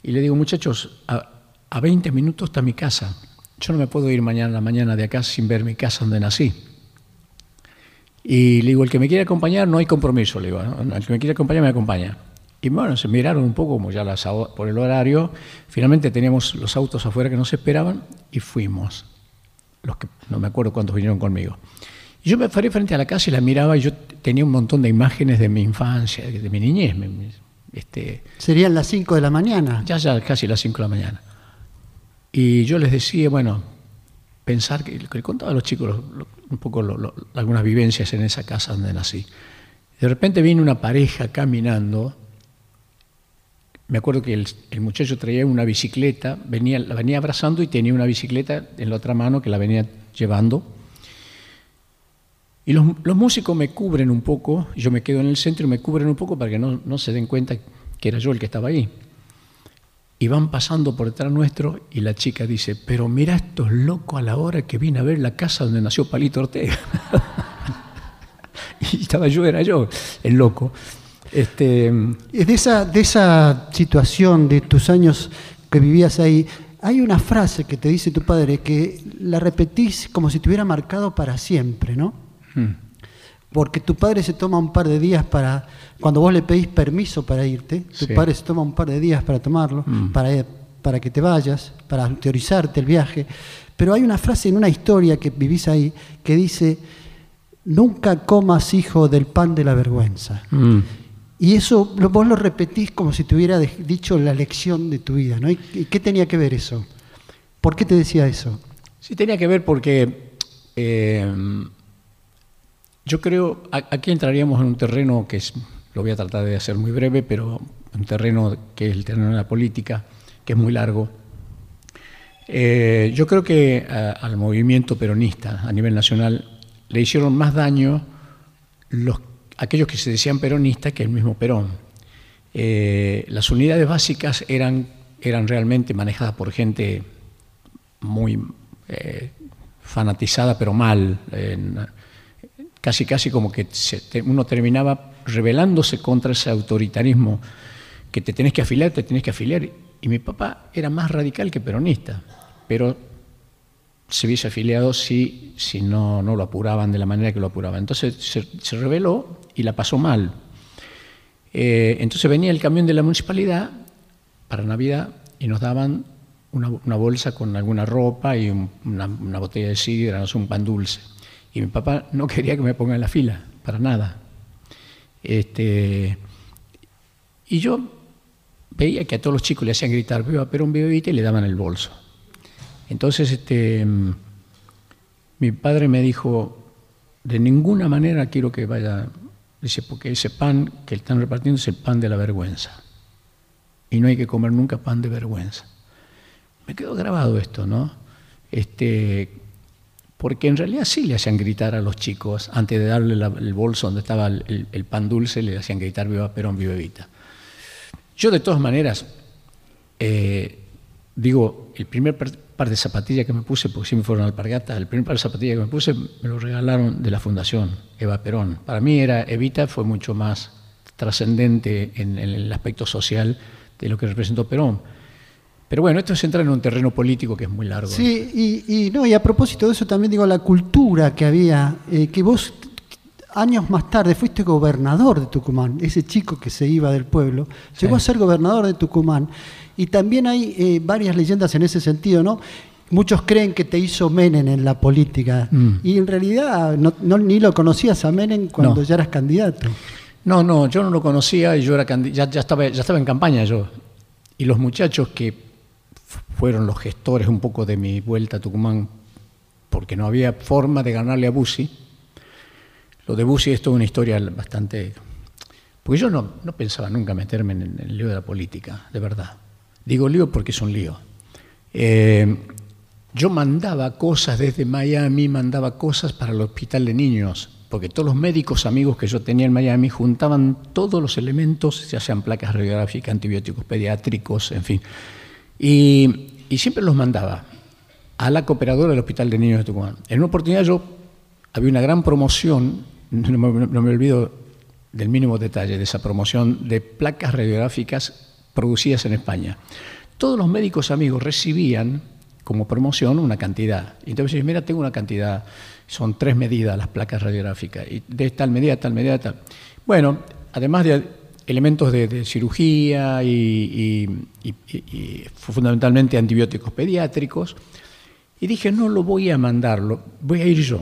Y le digo, muchachos, a, a 20 minutos está mi casa. Yo no me puedo ir mañana a la mañana de acá sin ver mi casa donde nací. Y le digo, el que me quiera acompañar, no hay compromiso, le digo, ¿no? el que me quiera acompañar, me acompaña. Y bueno, se miraron un poco como ya las, por el horario. Finalmente teníamos los autos afuera que nos esperaban y fuimos. Los que no me acuerdo cuántos vinieron conmigo. Y yo me paré frente a la casa y la miraba y yo tenía un montón de imágenes de mi infancia, de mi niñez. Este, Serían las 5 de la mañana. Ya, ya, casi las 5 de la mañana. Y yo les decía, bueno, pensar que, le contaba a los chicos un poco algunas vivencias en esa casa donde nací. De repente vino una pareja caminando. Me acuerdo que el, muchacho traía una bicicleta, venía, la venía abrazando y tenía una bicicleta en la otra mano que la venía llevando. Y los, músicos me cubren un poco, yo me quedo en el centro y me cubren un poco para que no, no se den cuenta que era yo el que estaba ahí. Y van pasando por detrás nuestro y la chica dice, pero mira estos locos a la hora que vine a ver la casa donde nació Palito Ortega. [laughs] y estaba yo, era yo, el loco. Este... De, esa, de esa situación de tus años que vivías ahí, hay una frase que te dice tu padre que la repetís como si te hubiera marcado para siempre, ¿no? Hmm. Porque tu padre se toma un par de días para cuando vos le pedís permiso para irte, tu padre se toma un par de días para tomarlo, mm. para, para que te vayas, para teorizarte el viaje. Pero hay una frase en una historia que vivís ahí que dice, nunca comas hijo del pan de la vergüenza. Mm. Y eso vos lo repetís como si te hubiera dicho la lección de tu vida, ¿no? ¿Y qué tenía que ver eso? ¿Por qué te decía eso? Sí, tenía que ver porque eh, yo creo, aquí entraríamos en un terreno que es lo voy a tratar de hacer muy breve, pero un terreno que es el terreno de la política, que es muy largo. Eh, yo creo que eh, al movimiento peronista a nivel nacional le hicieron más daño los, aquellos que se decían peronistas que el mismo Perón. Eh, las unidades básicas eran, eran realmente manejadas por gente muy fanatizada, pero mal. Casi, casi como que uno terminaba rebelándose contra ese autoritarismo que te tenés que afiliar, te tenés que afiliar. Y mi papá era más radical que peronista, pero se hubiese afiliado si, si no, no lo apuraban de la manera que lo apuraban. Entonces se, rebeló y la pasó mal. Eh, entonces venía el camión de la municipalidad para Navidad y nos daban una, bolsa con alguna ropa y una, botella de sidra, no un pan dulce. Y mi papá no [laughs] quería que me ponga en la fila, para nada. Este, y yo veía que a todos los chicos le hacían gritar, viva Perón, viva Evita, y le daban el bolso. Entonces, este, mi padre me dijo, de ninguna manera quiero que vaya, dice, porque ese pan que están repartiendo es el pan de la vergüenza. Y no hay que comer nunca pan de vergüenza. Me quedó grabado esto, ¿no? Este, porque en realidad sí le hacían gritar a los chicos, antes de darle el bolso donde estaba el, pan dulce, le hacían gritar viva Perón, viva Evita. Yo de todas maneras, eh, digo, el primer par de zapatillas que me puse, porque sí me fueron alpargatas, el primer par de zapatillas que me puse me lo regalaron de la Fundación Eva Perón. Para mí era Evita fue mucho más trascendente en el aspecto social de lo que representó Perón pero bueno, esto es entrar en un terreno político que es muy largo. Sí, y, no, y a propósito de eso también digo la cultura que había, eh, que vos años más tarde fuiste gobernador de Tucumán, ese chico que se iba del pueblo, llegó a ser gobernador de Tucumán. Y también hay eh, varias leyendas en ese sentido, ¿no? Muchos creen que te hizo Menem en la política mm. y en realidad no, ni lo conocías a Menem cuando ya eras candidato. No, no, yo no lo conocía y yo era ya, ya, estaba, ya estaba en campaña yo. Y los muchachos que fueron los gestores un poco de mi vuelta a Tucumán, porque no había forma de ganarle a Bussi. Lo de Bussi es toda una historia bastante... Porque yo no, no pensaba nunca meterme en, el lío de la política, de verdad. Digo lío porque es un lío. Eh, yo mandaba cosas desde Miami, mandaba cosas para el hospital de niños, porque todos los médicos amigos que yo tenía en Miami juntaban todos los elementos, ya sean placas radiográficas, antibióticos pediátricos, en fin. Y, siempre los mandaba a la cooperadora del Hospital de Niños de Tucumán. En una oportunidad yo había una gran promoción, no me, olvido del mínimo detalle de esa promoción de placas radiográficas producidas en España. Todos los médicos amigos recibían como promoción una cantidad. Entonces, mira, tengo una cantidad, son tres medidas las placas radiográficas, y de tal medida, tal medida, tal. Bueno, además de elementos de, cirugía y, fundamentalmente antibióticos pediátricos. Y dije, no lo voy a mandarlo, voy a ir yo.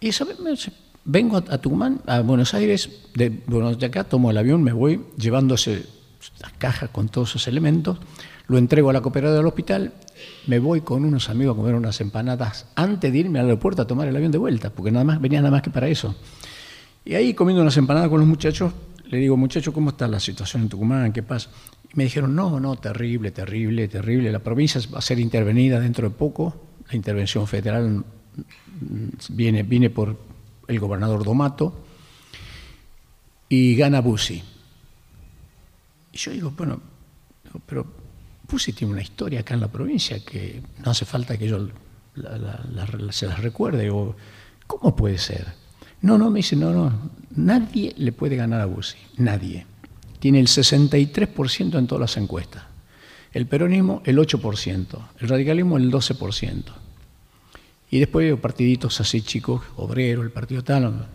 Y vengo a, Tucumán, a Buenos Aires, de, de acá tomo el avión, me voy llevándose las cajas con todos esos elementos, lo entrego a la cooperadora del hospital, me voy con unos amigos a comer unas empanadas antes de irme al aeropuerto a tomar el avión de vuelta, porque nada más venía nada más que para eso. Y ahí comiendo unas empanadas con los muchachos, le digo, muchachos, ¿cómo está la situación en Tucumán? ¿Qué pasa? Y me dijeron, no, no, terrible, terrible, terrible. La provincia va a ser intervenida dentro de poco. La intervención federal viene, viene por el gobernador Domato y gana Bussi. Y yo digo, bueno, pero Bussi tiene una historia acá en la provincia que no hace falta que yo se las recuerde. O, ¿Cómo puede ser? No, no, me dice, no, no, nadie le puede ganar a Bussi, nadie. Tiene el 63% en todas las encuestas. El peronismo el 8%, el radicalismo el 12%. Y después veo partiditos así chicos, obrero, el partido tal.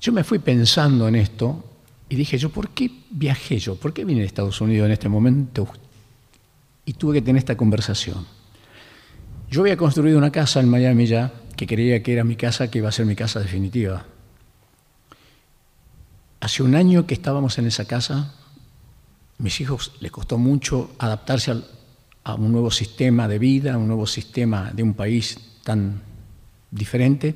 Yo me fui pensando en esto y dije yo, ¿por qué viajé yo? ¿Por qué vine a Estados Unidos en este momento? Y tuve que tener esta conversación. Yo había construido una casa en Miami ya, que creía que era mi casa, que iba a ser mi casa definitiva. Hace un año que estábamos en esa casa, mis hijos les costó mucho adaptarse a un nuevo sistema de vida, a un nuevo sistema de un país tan diferente.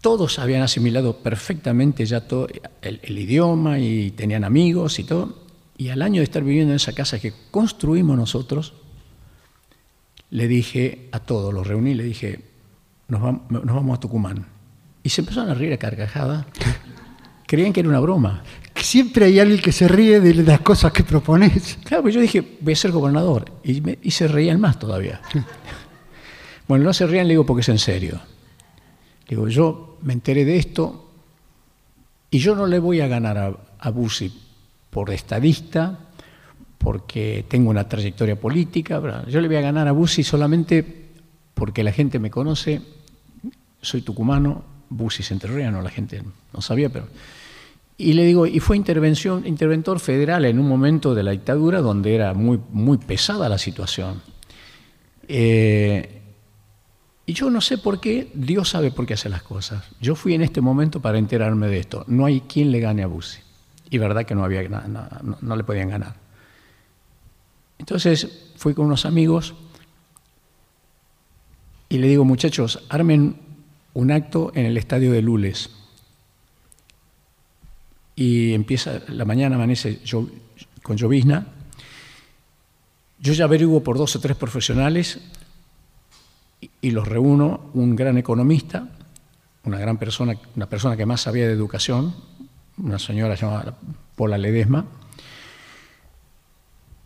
Todos habían asimilado perfectamente ya todo el, el idioma y tenían amigos y todo. Y al año de estar viviendo en esa casa que construimos nosotros, le dije a todos, los reuní, le dije, nos vamos, a Tucumán. Y se empezaron a reír a carcajada. Creían que era una broma. Siempre hay alguien que se ríe de las cosas que propones. Claro, pues yo dije, voy a ser gobernador. Y, se reían más todavía. [laughs] bueno, no se rían, le digo, porque es en serio. Le digo, yo me enteré de esto y yo no le voy a ganar a, a Bussi por estadista, porque tengo una trayectoria política. Yo le voy a ganar a Bussi solamente porque la gente me conoce, soy tucumano, Busis entrerriano, la gente no sabía, pero... Y le digo, y fue intervención, interventor federal en un momento de la dictadura donde era muy, muy pesada la situación. Eh, y yo no sé por qué, Dios sabe por qué hace las cosas. Yo fui en este momento para enterarme de esto. No hay quien le gane a Bussi. Y verdad que no, había, no le podían ganar. Entonces fui con unos amigos y le digo, muchachos, armen un acto en el estadio de Lules. Y empieza, la mañana amanece con llovizna. Yo ya averiguo por dos o tres profesionales y, los reúno, un gran economista, una gran persona, una persona que más sabía de educación, una señora llamada Paula Ledesma,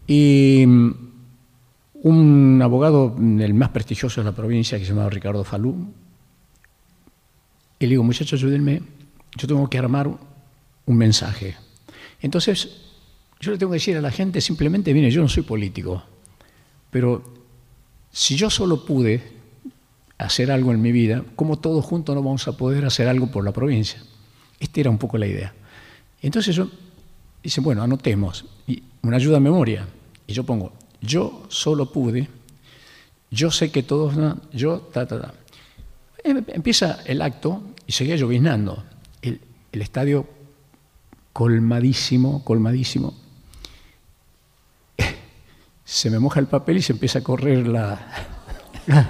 y un abogado, el más prestigioso de la provincia, que se llamaba Ricardo Falú, y le digo, muchachos, ayúdenme, yo tengo que armar un mensaje. Entonces, yo le tengo que decir a la gente simplemente, mire, yo no soy político, pero si yo solo pude hacer algo en mi vida, ¿cómo todos juntos no vamos a poder hacer algo por la provincia? Esta era un poco la idea. Entonces yo, dice, bueno, anotemos, y una ayuda a memoria, y yo pongo, yo solo pude, yo sé que todos, yo, ta, ta, ta. Em, empieza el acto y seguía lloviznando. El, el estadio colmadísimo, colmadísimo. Se me moja el papel y se empieza a correr la... [laughs]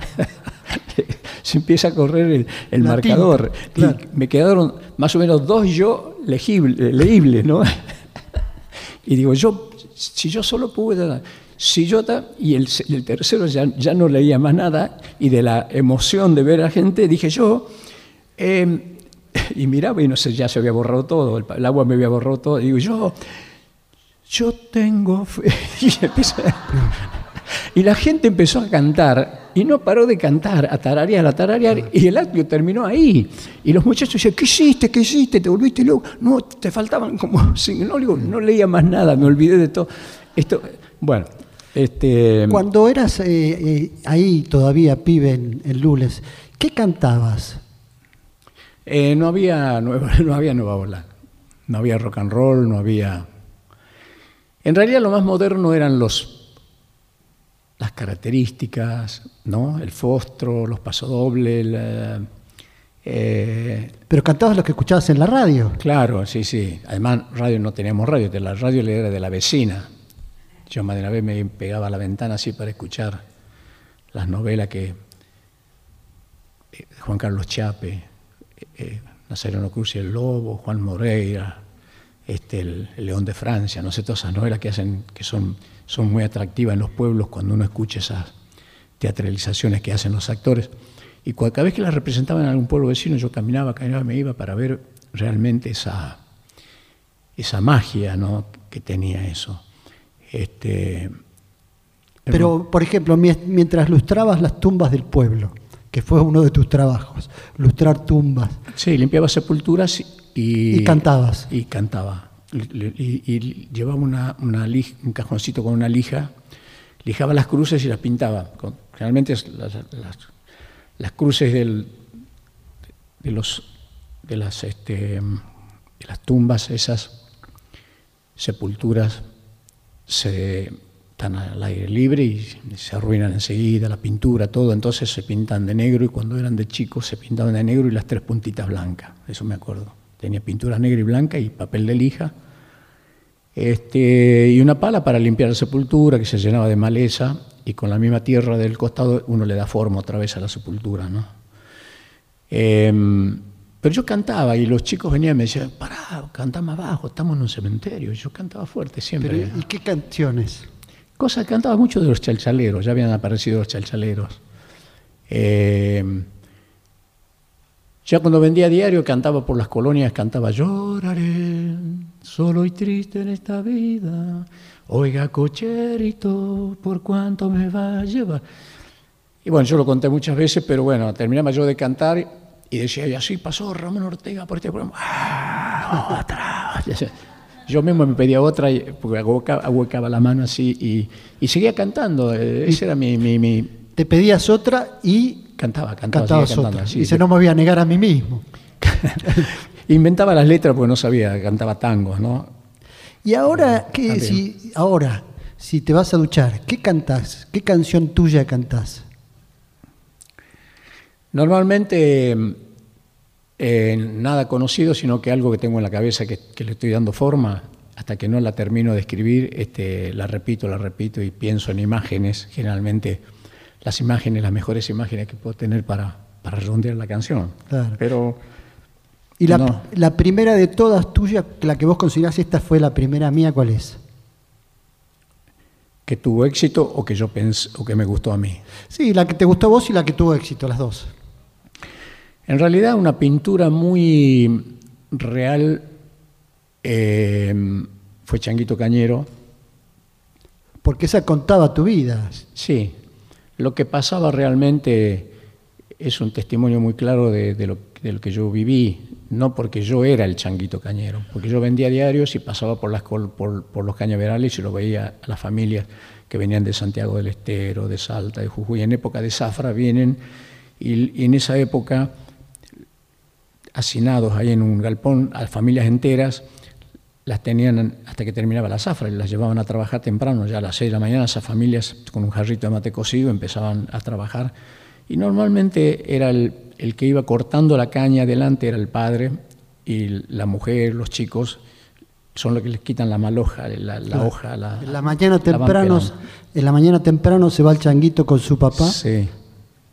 se empieza a correr el, marcador. Y me quedaron más o menos dos yo legibles, ¿no? [laughs] y digo, yo, si yo solo pude Sillota y el, el tercero ya, ya, no leía más nada y de la emoción de ver a gente dije yo, em, [laughs] y miraba y no sé, ya se había borrado todo, el, agua me había borrado todo, y digo yo, yo tengo fe. [laughs] Y, la gente empezó a cantar y no paró de cantar, a tararear, a tararear, y el acto terminó ahí. Y los muchachos decían, ¿qué hiciste? ¿Qué hiciste? ¿Te volviste loco? No, te faltaban como... [laughs] No, digo, no leía más nada, me olvidé de todo. Esto, bueno, este, Cuando eras eh, eh, ahí todavía pibe en, Lules, ¿qué cantabas? Eh, no, había nueva, [laughs] no había nueva ola, no había rock and roll, no había... En realidad lo más moderno eran los, las características, ¿no? el fostro, los pasodobles. Pero cantabas lo que escuchabas en la radio. Claro, sí, sí. Además, radio no teníamos radio, la radio era de la vecina. yo más de una vez me pegaba a la ventana así para escuchar las novelas que eh, Juan Carlos Chape, eh, Nazareno Cruz y el Lobo, Juan Moreira, este, el, el León de Francia, no sé, todas esas novelas que hacen, que son, son muy atractivas en los pueblos cuando uno escucha esas teatralizaciones que hacen los actores. Y cada vez que las representaban en algún pueblo vecino, yo caminaba, caminaba, me iba para ver realmente esa, esa magia ¿no? que tenía eso. Este, Pero, por ejemplo, mie- mientras lustrabas las tumbas del pueblo, que fue uno de tus trabajos, lustrar tumbas, Sí, limpiaba sepulturas y... Y cantabas. Y cantaba. Y, y- y llevaba una, una lij- un cajoncito con una lija, lijaba las cruces y las pintaba. Con- generalmente las, las- las cruces del- de, los, de, las, este, de las tumbas, esas sepulturas, se, están al aire libre y se arruinan enseguida, la pintura, todo, entonces se pintan de negro y cuando eran de chicos se pintaban de negro y las tres puntitas blancas, eso me acuerdo. Tenía pintura negra y blanca y papel de lija. Este, y una pala para limpiar la sepultura que se llenaba de maleza y con la misma tierra del costado uno le da forma otra vez a la sepultura. ¿no? Em, pero yo cantaba y los chicos venían y me decían, pará, canta más bajo, estamos en un cementerio. Yo cantaba fuerte siempre. ¿y qué canciones? Cosas que cantaba mucho de los chalchaleros, ya habían aparecido los chalchaleros. Eh, ya cuando vendía diario cantaba por las colonias, cantaba lloraré, solo y triste en esta vida. Oiga, cocherito, por cuánto me va a llevar. Y bueno, yo lo conté muchas veces, pero bueno, terminaba yo de cantar y decía, y así pasó Ramón Ortega por este programa. [laughs] ¡Ah, otra! Yo mismo me pedía otra, y- porque ahueca- ahuecaba la mano así y, y seguía cantando. eh, Ese era mi, mi, mi- Te pedías otra y Cantaba, cantaba, cantabas cantando. otra. sí. Dice, no me voy a negar a mí mismo. [laughs] Inventaba las letras porque no sabía, cantaba tangos, ¿no? Y ahora, ¿qué, También. si, ahora, si te vas a duchar, ¿qué cantás? ¿Qué canción tuya cantás? Normalmente eh, nada conocido, sino que algo que tengo en la cabeza que, que le estoy dando forma, hasta que no la termino de escribir, este, la repito, la repito y pienso en imágenes, generalmente las imágenes, las mejores imágenes que puedo tener para, para redondear la canción. Claro. Pero Y la, No. la primera de todas tuyas, la que vos considerás esta fue la primera mía, ¿cuál es? que tuvo éxito o que yo pensé, o que me gustó a mí. Sí, la que te gustó a vos y la que tuvo éxito, las dos. En realidad una pintura muy real eh, fue Changuito Cañero. Porque esa contaba tu vida. Sí, lo que pasaba realmente es un testimonio muy claro de, de lo, de lo que yo viví, no porque yo era el Changuito Cañero, porque yo vendía diarios y pasaba por, las, por, por los cañaverales y lo veía a las familias que venían de Santiago del Estero, de Salta, de Jujuy. En época de zafra vienen y, y en esa época hacinados ahí en un galpón a familias enteras, las tenían hasta que terminaba la zafra y las llevaban a trabajar temprano, ya a las 6 de la mañana, esas familias con un jarrito de mate cocido empezaban a trabajar y normalmente era el, el que iba cortando la caña adelante, era el padre y la mujer, los chicos, son los que les quitan la maloja, la, la hoja, la, En la mañana temprano, en la mañana temprano se va el changuito con su papá. Sí,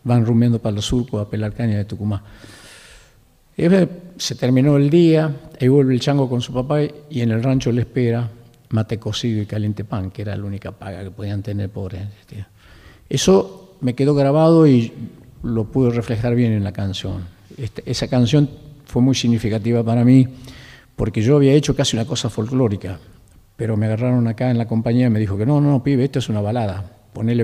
van rumiando para los surcos a pelar caña de Tucumán. Se terminó el día, ahí vuelve el chango con su papá y en el rancho le espera mate cocido y caliente pan, que era la única paga que podían tener pobres. este. Eso me quedó grabado y lo pude reflejar bien en la canción. Este- esa canción fue muy significativa para mí porque yo había hecho casi una cosa folclórica, pero me agarraron acá en la compañía y me dijo que no, no, no, pibe, esto es una balada.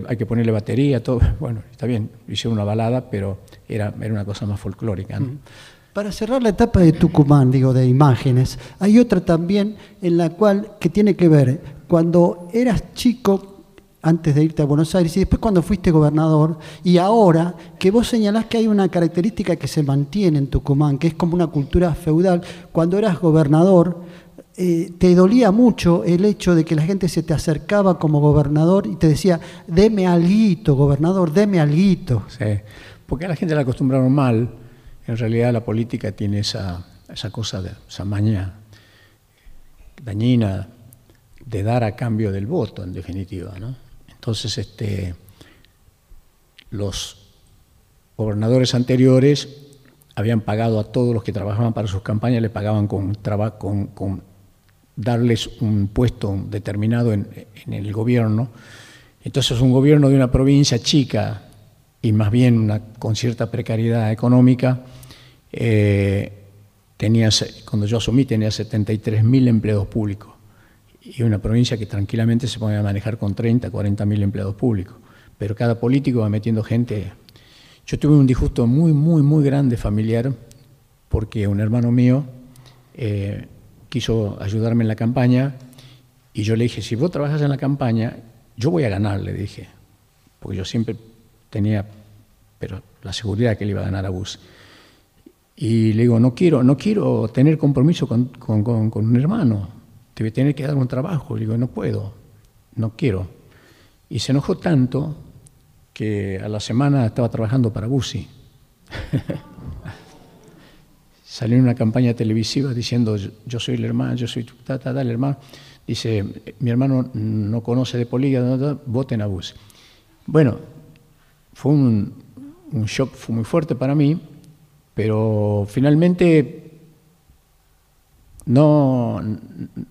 Hay que ponerle batería, todo. [laughs] Bueno, está bien, hicieron una balada, pero era, una cosa más folclórica. Para cerrar la etapa de Tucumán, digo, de imágenes, hay otra también en la cual que tiene que ver cuando eras chico antes de irte a Buenos Aires y después cuando fuiste gobernador y ahora que vos señalás que hay una característica que se mantiene en Tucumán, que es como una cultura feudal, cuando eras gobernador eh, te dolía mucho el hecho de que la gente se te acercaba como gobernador y te decía, deme alguito, gobernador, deme alguito. Sí, porque a la gente la acostumbraron mal. En realidad la política tiene esa, esa cosa, de, esa maña dañina de dar a cambio del voto, en definitiva. ¿no? Entonces, este, los gobernadores anteriores habían pagado a todos los que trabajaban para sus campañas, le pagaban con, con, con darles un puesto determinado en, el gobierno. Entonces un gobierno de una provincia chica y más bien una, con cierta precariedad económica, eh, tenía, cuando yo asumí tenía 73.000 empleados públicos y una provincia que tranquilamente se podía manejar con 30, 40 mil empleados públicos. Pero cada político va metiendo gente. Yo tuve un disgusto muy, muy, muy grande familiar porque un hermano mío eh, quiso ayudarme en la campaña y yo le dije, si vos trabajas en la campaña, yo voy a ganar, le dije, porque yo siempre tenía pero la seguridad que él iba a ganar a Bus. Y le digo, no quiero, no quiero tener compromiso con, con, con, un hermano, te voy a tener que dar un trabajo. Le digo, no puedo, no quiero. Y se enojó tanto que a la semana estaba trabajando para Busi. [laughs] salió en una campaña televisiva diciendo yo soy el hermano, yo soy ta, ta, el hermano. Dice, mi hermano no conoce de política, voten a Bus. Bueno, fue un, shock fue muy fuerte para mí, pero finalmente no,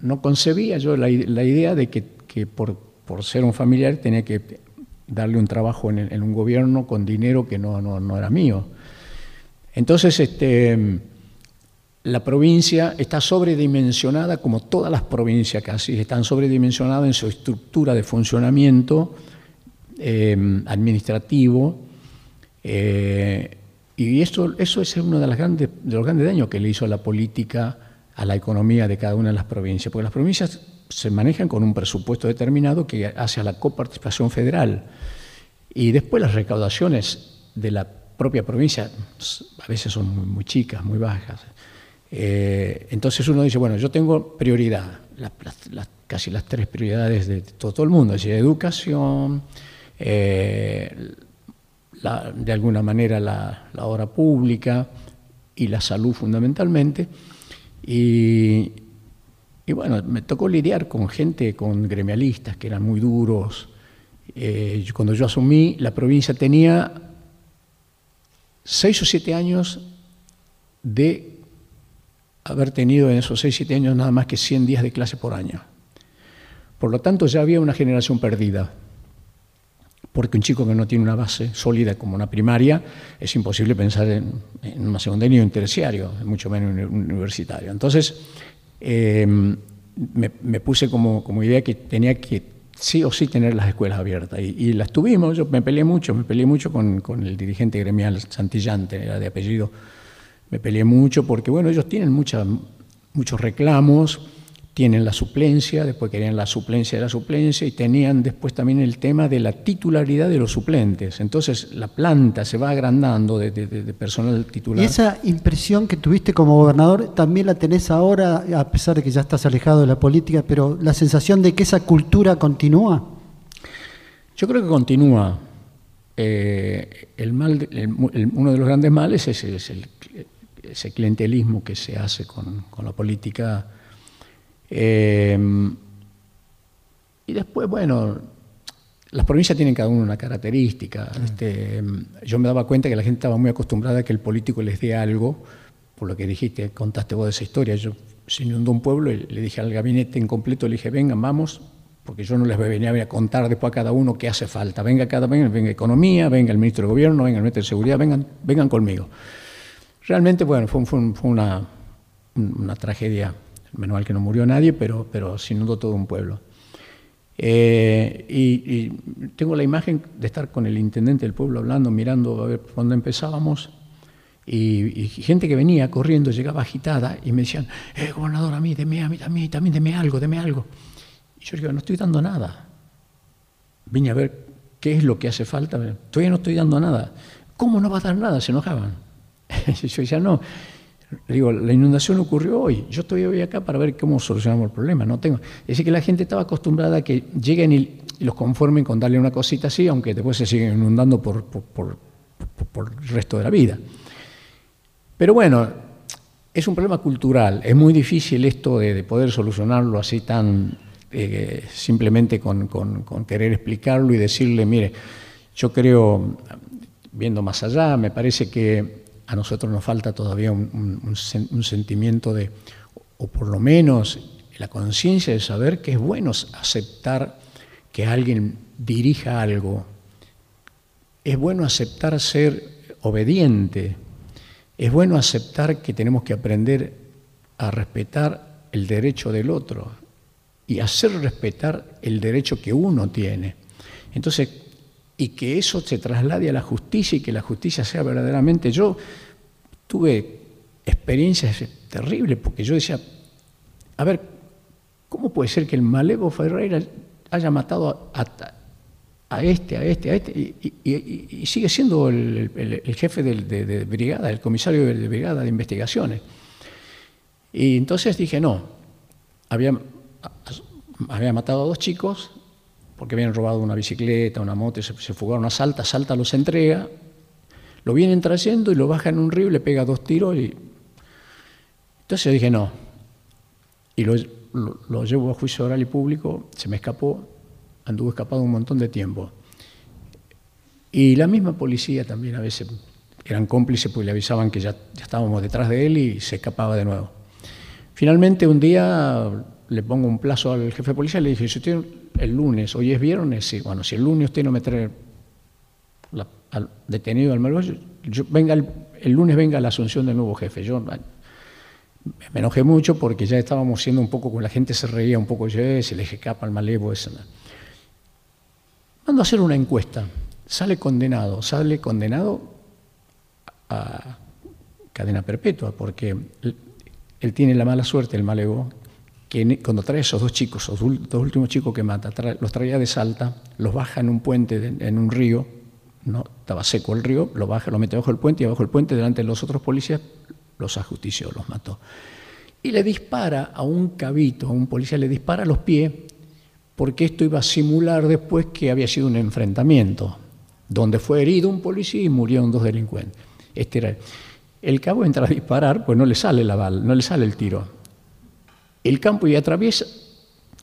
no concebía yo la, idea de que, por, por, ser un familiar tenía que darle un trabajo en, en un gobierno con dinero que no, no, no era mío. Entonces, este, la provincia está sobredimensionada, como todas las provincias casi, están sobredimensionadas en su estructura de funcionamiento em, administrativo. Eh, y eso, eso es uno de, las grandes, de los grandes daños que le hizo a la política, a la economía de cada una de las provincias, porque las provincias se manejan con un presupuesto determinado que hace a la coparticipación federal. Y después las recaudaciones de la propia provincia a veces son muy, chicas, muy bajas. Eh, entonces uno dice, bueno, yo tengo prioridad, casi las tres prioridades de todo, el mundo, es decir, educación, eh, de alguna manera la, obra pública y la salud fundamentalmente. Y, bueno, me tocó lidiar con gente, con gremialistas que eran muy duros. Eh, cuando yo asumí, la provincia tenía seis o siete años de haber tenido en esos 6, 7 años nada más que 100 días de clase por año. Por lo tanto, ya había una generación perdida, porque un chico que no tiene una base sólida como una primaria, es imposible pensar en, en una secundaria ni un terciario, mucho menos en un universitario. Entonces, em, me, puse como, idea que tenía que sí o sí tener las escuelas abiertas, y, las tuvimos, yo me peleé mucho, me peleé mucho con, con el dirigente gremial Santillante, era de apellido me peleé mucho porque, bueno, ellos tienen muchos reclamos, tienen la suplencia, después querían la suplencia de la suplencia y tenían después también el tema de la titularidad de los suplentes. Entonces la planta se va agrandando de, personal titular. ¿Y esa impresión que tuviste como gobernador también la tenés ahora, a pesar de que ya estás alejado de la política, pero la sensación de que esa cultura continúa? Yo creo que continúa. Eh, el mal, uno de los grandes males es, es el, ese clientelismo que se hace con, la política. Em, y después, bueno, las provincias tienen cada una una característica. Este, yo me daba cuenta que la gente estaba muy acostumbrada a que el político les dé algo, por lo que dijiste, contaste vos de esa historia. Yo se inundó un pueblo y le dije al gabinete en completo, le dije, vengan, vamos, porque yo no les voy a contar después a cada uno qué hace falta. Venga cada venga, venga economía, venga el ministro de gobierno, venga el ministro de seguridad, vengan, vengan conmigo. Realmente, bueno, fue, una, tragedia. Menos mal que no murió nadie, pero, pero se inundó todo un pueblo. Eh, y, tengo la imagen de estar con el intendente del pueblo hablando, mirando a ver dónde empezábamos, y, gente que venía corriendo, llegaba agitada y me decían, eh, gobernador, a mí, deme, a mí, también, también deme algo, deme algo. Y yo digo, no estoy dando nada. Vine a ver qué es lo que hace falta. Todavía no estoy dando nada. ¿Cómo no va a dar nada? Se enojaban. [laughs] yo decía, no, digo, la inundación ocurrió hoy, yo estoy hoy acá para ver cómo solucionamos el problema, no tengo. Es decir, que la gente estaba acostumbrada a que lleguen y, los conformen con darle una cosita así, aunque después se siguen inundando por, por, el resto de la vida. Pero bueno, es un problema cultural, es muy difícil esto de, poder solucionarlo así tan, eh, simplemente con, querer explicarlo y decirle, mire, yo creo, viendo más allá, me parece que a nosotros nos falta todavía un, sentimiento de, o por lo menos la conciencia de saber que es bueno aceptar que alguien dirija algo, es bueno aceptar ser obediente, es bueno aceptar que tenemos que aprender a respetar el derecho del otro y hacer respetar el derecho que uno tiene. Entonces, y que eso se traslade a la justicia y que la justicia sea verdaderamente. Yo tuve experiencias terribles porque yo decía, a ver, ¿cómo puede ser que el Malevo Ferreira haya matado a, este, a este, a este, y, sigue siendo el, jefe de, de, brigada, el comisario de brigada de investigaciones? Y entonces dije, no, había había matado a dos chicos porque habían robado una bicicleta, una moto, se, se fugaron Salta, Salta los entrega, lo vienen trayendo y lo baja en un río, le pega dos tiros y... Entonces yo dije, no. Y lo, lo, llevo a juicio oral y público, se me escapó, anduvo escapado un montón de tiempo. Y la misma policía también a veces eran cómplices porque le avisaban que ya, ya estábamos detrás de él y se escapaba de nuevo. Finalmente un día le pongo un plazo al jefe de policía y le dije, si usted el lunes, hoy es viernes, bueno, si el lunes usted no me trae al detenido al malvado, yo, venga el, lunes venga la asunción del nuevo jefe. Yo me enojé mucho porque ya estábamos siendo un poco, con la gente se reía un poco, yo, se le escapa al malevo, eso. Mando a hacer una encuesta, sale condenado, sale condenado a cadena perpetua, porque él, él tiene la mala suerte, el malevo, que cuando trae esos dos chicos, esos dos últimos chicos que mata, los traía de Salta, los baja en un puente, en un río, no estaba seco el río, lo baja, lo mete bajo el puente y abajo el puente, delante de los otros policías, los ajustició, los mató. Y le dispara a un cabito, a un policía, le dispara a los pies, porque esto iba a simular después que había sido un enfrentamiento, donde fue herido un policía y murieron dos delincuentes. Este era el cabo entra a disparar, pues no le sale la bala, no le sale el tiro el campo y atraviesa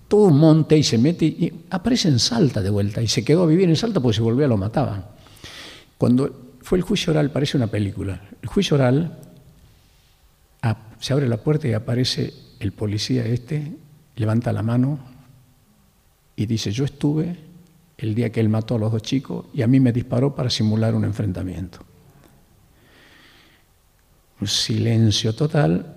todo un monte y se mete y aparece en Salta de vuelta y se quedó a vivir en Salta porque se volvió a lo mataban. Cuando fue el juicio oral, parece una película. El juicio oral, se abre la puerta y aparece el policía este, levanta la mano y dice, yo estuve el día que él mató a los dos chicos y a mí me disparó para simular un enfrentamiento. Un silencio total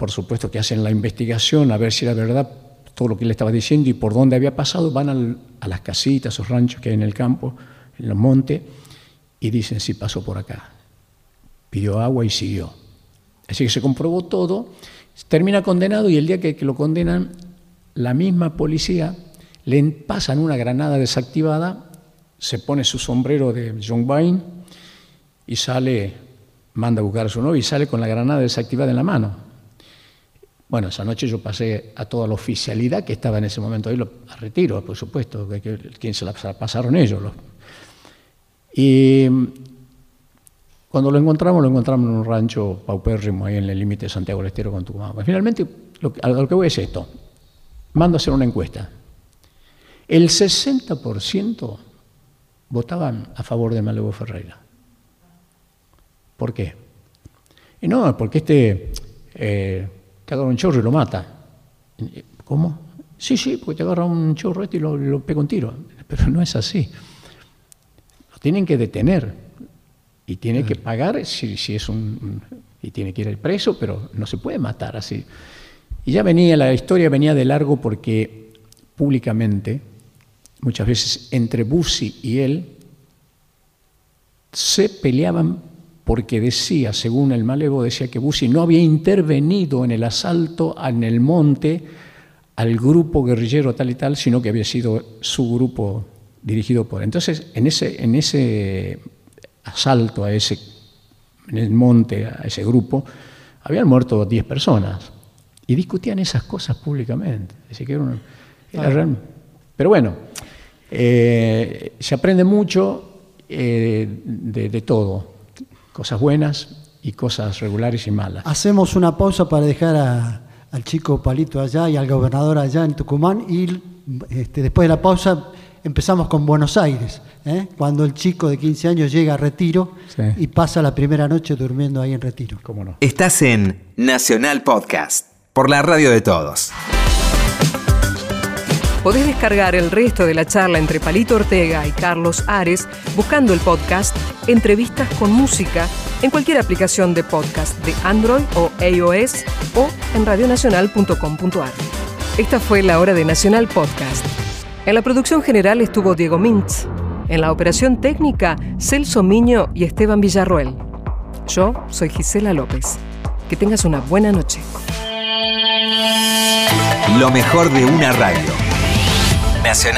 por supuesto que hacen la investigación a ver si era verdad todo lo que le estaba diciendo y por dónde había pasado, van a las casitas, esos ranchos que hay en el campo, en los montes, y dicen si pasó por acá. Pidió agua y siguió. Así que se comprobó todo, termina condenado y el día que, lo condenan, la misma policía le pasan una granada desactivada, se pone su sombrero de John Wayne y sale, manda a buscar a su novio y sale con la granada desactivada en la mano. Bueno, esa noche yo pasé a toda la oficialidad que estaba en ese momento ahí, lo, a retiro, por supuesto, que, quien se la pasaron ellos. Y cuando lo encontramos, lo encontramos en un rancho paupérrimo ahí en el límite de Santiago del Estero con Tucumán. Pues finalmente, lo que voy es esto. Mando a hacer una encuesta. El 60% votaban a favor de Malevo Ferreira. ¿Por qué? Y no, porque este... Eh, te agarra un chorro y lo mata. ¿Cómo? Sí, sí, porque te agarra un chorro este y lo, pega un tiro. Pero no es así. Lo tienen que detener y tiene que pagar si, si es un, y tiene que ir al preso, pero no se puede matar así. Y ya venía, la historia venía de largo porque públicamente, muchas veces entre Bussi y él, se peleaban porque decía, según el malevo, decía que Bussi no había intervenido en el asalto en el monte al grupo guerrillero tal y tal, sino que había sido su grupo dirigido por. Entonces, en ese, en ese asalto a ese, en el monte, a ese grupo, habían muerto 10 personas y discutían esas cosas públicamente. pero bueno, eh, se aprende mucho eh, de todo cosas buenas y cosas regulares y malas. Hacemos una pausa para dejar a, al chico Palito allá y al gobernador allá en Tucumán y este, después de la pausa empezamos con Buenos Aires, ¿eh? cuando el chico de 15 años llega a Retiro Sí. y pasa la primera noche durmiendo ahí en Retiro. ¿Cómo no? Estás en Nacional Podcast, por la radio de todos. Podés descargar el resto de la charla entre Palito Ortega y Carlos Ares buscando el podcast Entrevistas con Música en cualquier aplicación de podcast de Android o iOS o en radionacional.com.ar. Esta fue la hora de Nacional Podcast. En la producción general estuvo Diego Mintz. En la operación técnica, Celso Miño y Esteban Villarroel. Yo soy Gisela López. Que tengas una buena noche. Lo mejor de una radio. Nacional.